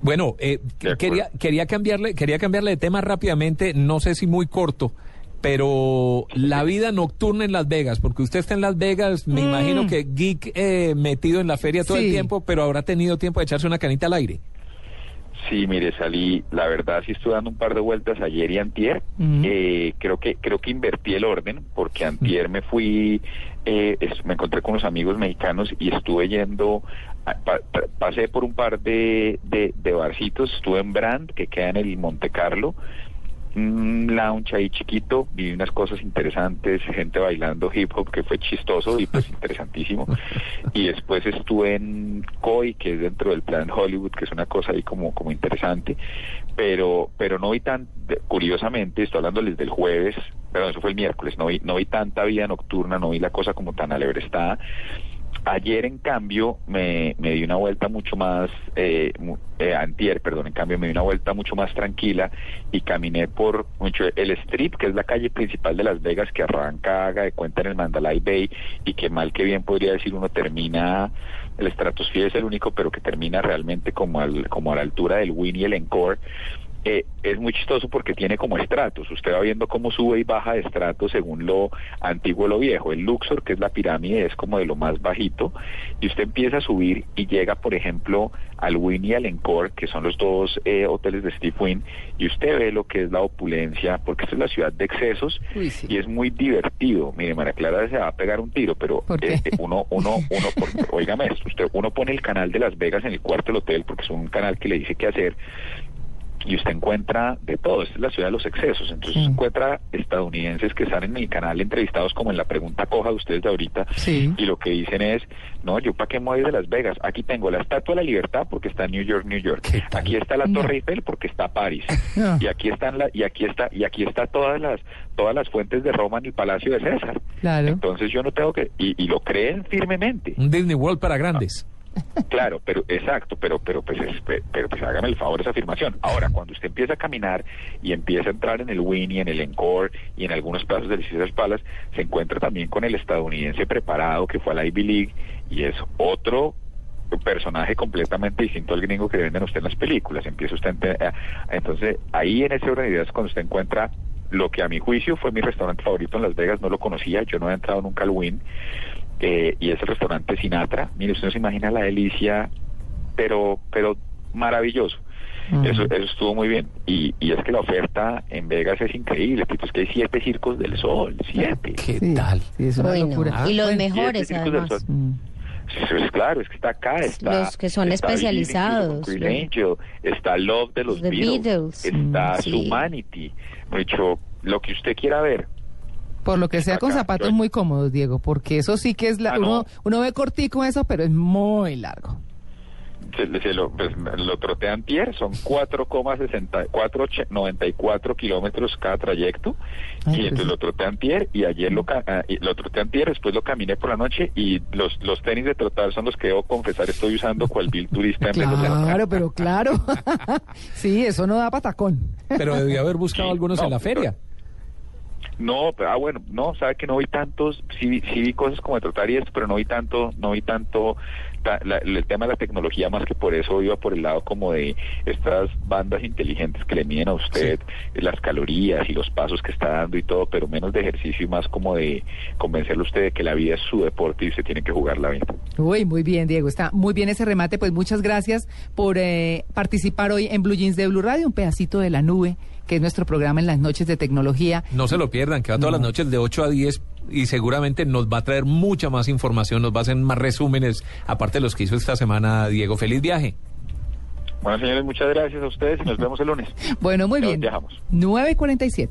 Bueno, eh, quería, quería, cambiarle, quería cambiarle de tema rápidamente, no sé si muy corto, pero la vida nocturna en Las Vegas, porque usted está en Las Vegas, me Mm. imagino que geek eh, metido en la feria todo el tiempo, pero habrá tenido tiempo de echarse una canita al aire. Sí, mire, salí, la verdad sí estuve dando un par de vueltas ayer y antier. Eh, creo que creo que invertí el orden porque antier me fui, eh, es- me encontré con unos amigos mexicanos y estuve yendo, a- pa- pa- pasé por un par de, de, de barcitos, estuve en Brand, que queda en el Monte Carlo, un lounge ahí chiquito, vi unas cosas interesantes, gente bailando hip hop que fue chistoso y pues interesantísimo. Y después estuve en Koi, que es dentro del plan Hollywood, que es una cosa ahí como, como interesante, pero, pero no vi tan, curiosamente, estoy hablándoles del jueves, perdón, eso fue el miércoles, no vi, no vi tanta vida nocturna, no vi la cosa como tan alebrestada. Ayer, en cambio, me, me di una vuelta mucho más, eh, eh, antier, perdón, en cambio, me di una vuelta mucho más tranquila y caminé por el Strip, que es la calle principal de Las Vegas, que arranca, haga de cuenta, en el Mandalay Bay y que mal que bien podría decir uno termina, el Stratosphere es el único, pero que termina realmente como, al, como a la altura del Winnie y el Encore. Eh, es muy chistoso porque tiene como estratos. Usted va viendo cómo sube y baja de estratos según lo antiguo o lo viejo. El Luxor, que es la pirámide, es como de lo más bajito. Y usted empieza a subir y llega, por ejemplo, al Wynn y al Encore, que son los dos eh, hoteles de Steve Wynn, y usted ve lo que es la opulencia, porque esta es la ciudad de excesos Uy, sí. y es muy divertido. Mire, María Clara se va a pegar un tiro, pero eh, uno, uno, uno, por- óigame esto, usted, uno pone el canal de Las Vegas en el cuarto del hotel, porque es un canal que le dice qué hacer, y usted encuentra de todo, esta es la ciudad de los excesos, entonces Sí. encuentra estadounidenses que están en el canal entrevistados como en la pregunta coja de ustedes de ahorita, Sí. y lo que dicen es, no, yo para qué me voy de Las Vegas, aquí tengo la Estatua de la Libertad porque está en New York, New York, aquí está la No. Torre Eiffel porque está París, No. y aquí están la, y aquí está, y aquí está todas las, todas las fuentes de Roma en el Palacio de César. Claro. Entonces yo no tengo que, y, y lo creen firmemente. Un Disney World para grandes. Claro, pero exacto, pero pero pues es- pe- pero pues hágame el favor esa afirmación. Ahora, cuando usted empieza a caminar y empieza a entrar en el Winnie, en el Encore y en algunos plazos del Caesars Palace, se encuentra también con el estadounidense preparado que fue a la Ivy League y es otro personaje completamente distinto al gringo que venden usted en las películas. Empieza usted a entonces ahí en ese orden de ideas cuando usted encuentra lo que a mi juicio fue mi restaurante favorito en Las Vegas, no lo conocía, yo no había entrado nunca al Wynn eh, y es el restaurante Sinatra. Mire, usted no se imagina la delicia, pero, pero maravilloso. Mm. Eso, eso estuvo muy bien. Y, y es que la oferta en Vegas es increíble. Tito, es que hay siete circos del sol, siete. ¿Qué Sí, tal? sí, es una Uy, no. locura. Y los Bueno, mejores, además. mm. Sí, es claro, es que está acá, está... Los que son está especializados, Green Angel, está Love de los The Beatles, Beatles, está mm, sí. Humanity, mucho, lo que usted quiera ver. Por lo que sea con zapatos yo- muy cómodos, Diego, porque eso sí que es la... Ah, no. uno, uno ve cortico eso, pero es muy largo. Se, se lo, pues, lo troté antier, son 4,94 kilómetros cada trayecto, Ay, y pues entonces sí. lo troté antier, y ayer lo, ah, lo troté antier, después lo caminé por la noche, y los, los tenis de trotar son los que debo confesar estoy usando cual vil turista en vez de hacer- Claro, pero claro. sí, eso no da patacón. Pero debió haber buscado Sí, algunos no, en la feria. No, pero, ah, bueno, no, sabe que no vi tantos, sí, sí vi cosas como de trotar y esto, pero no vi tanto, no vi tanto ta- la- el tema de la tecnología, más que por eso iba por el lado como de estas bandas inteligentes que le miden a usted las calorías y los pasos que está dando y todo, pero menos de ejercicio y más como de convencerle a usted de que la vida es su deporte y usted tiene que jugar la vida. Uy, muy bien, Diego. Está muy bien ese remate. Pues muchas gracias por eh, participar hoy en Blue Jeans de Blue Radio, un pedacito de la nube, que es nuestro programa en las noches de tecnología. No se lo pierdan, que va todas las noches de 8 a 10 y seguramente nos va a traer mucha más información, nos va a hacer más resúmenes, aparte de los que hizo esta semana Diego. Feliz viaje. Bueno, señores, muchas gracias a ustedes y nos vemos el lunes. Bueno, muy Ya bien. viajamos. 9.47.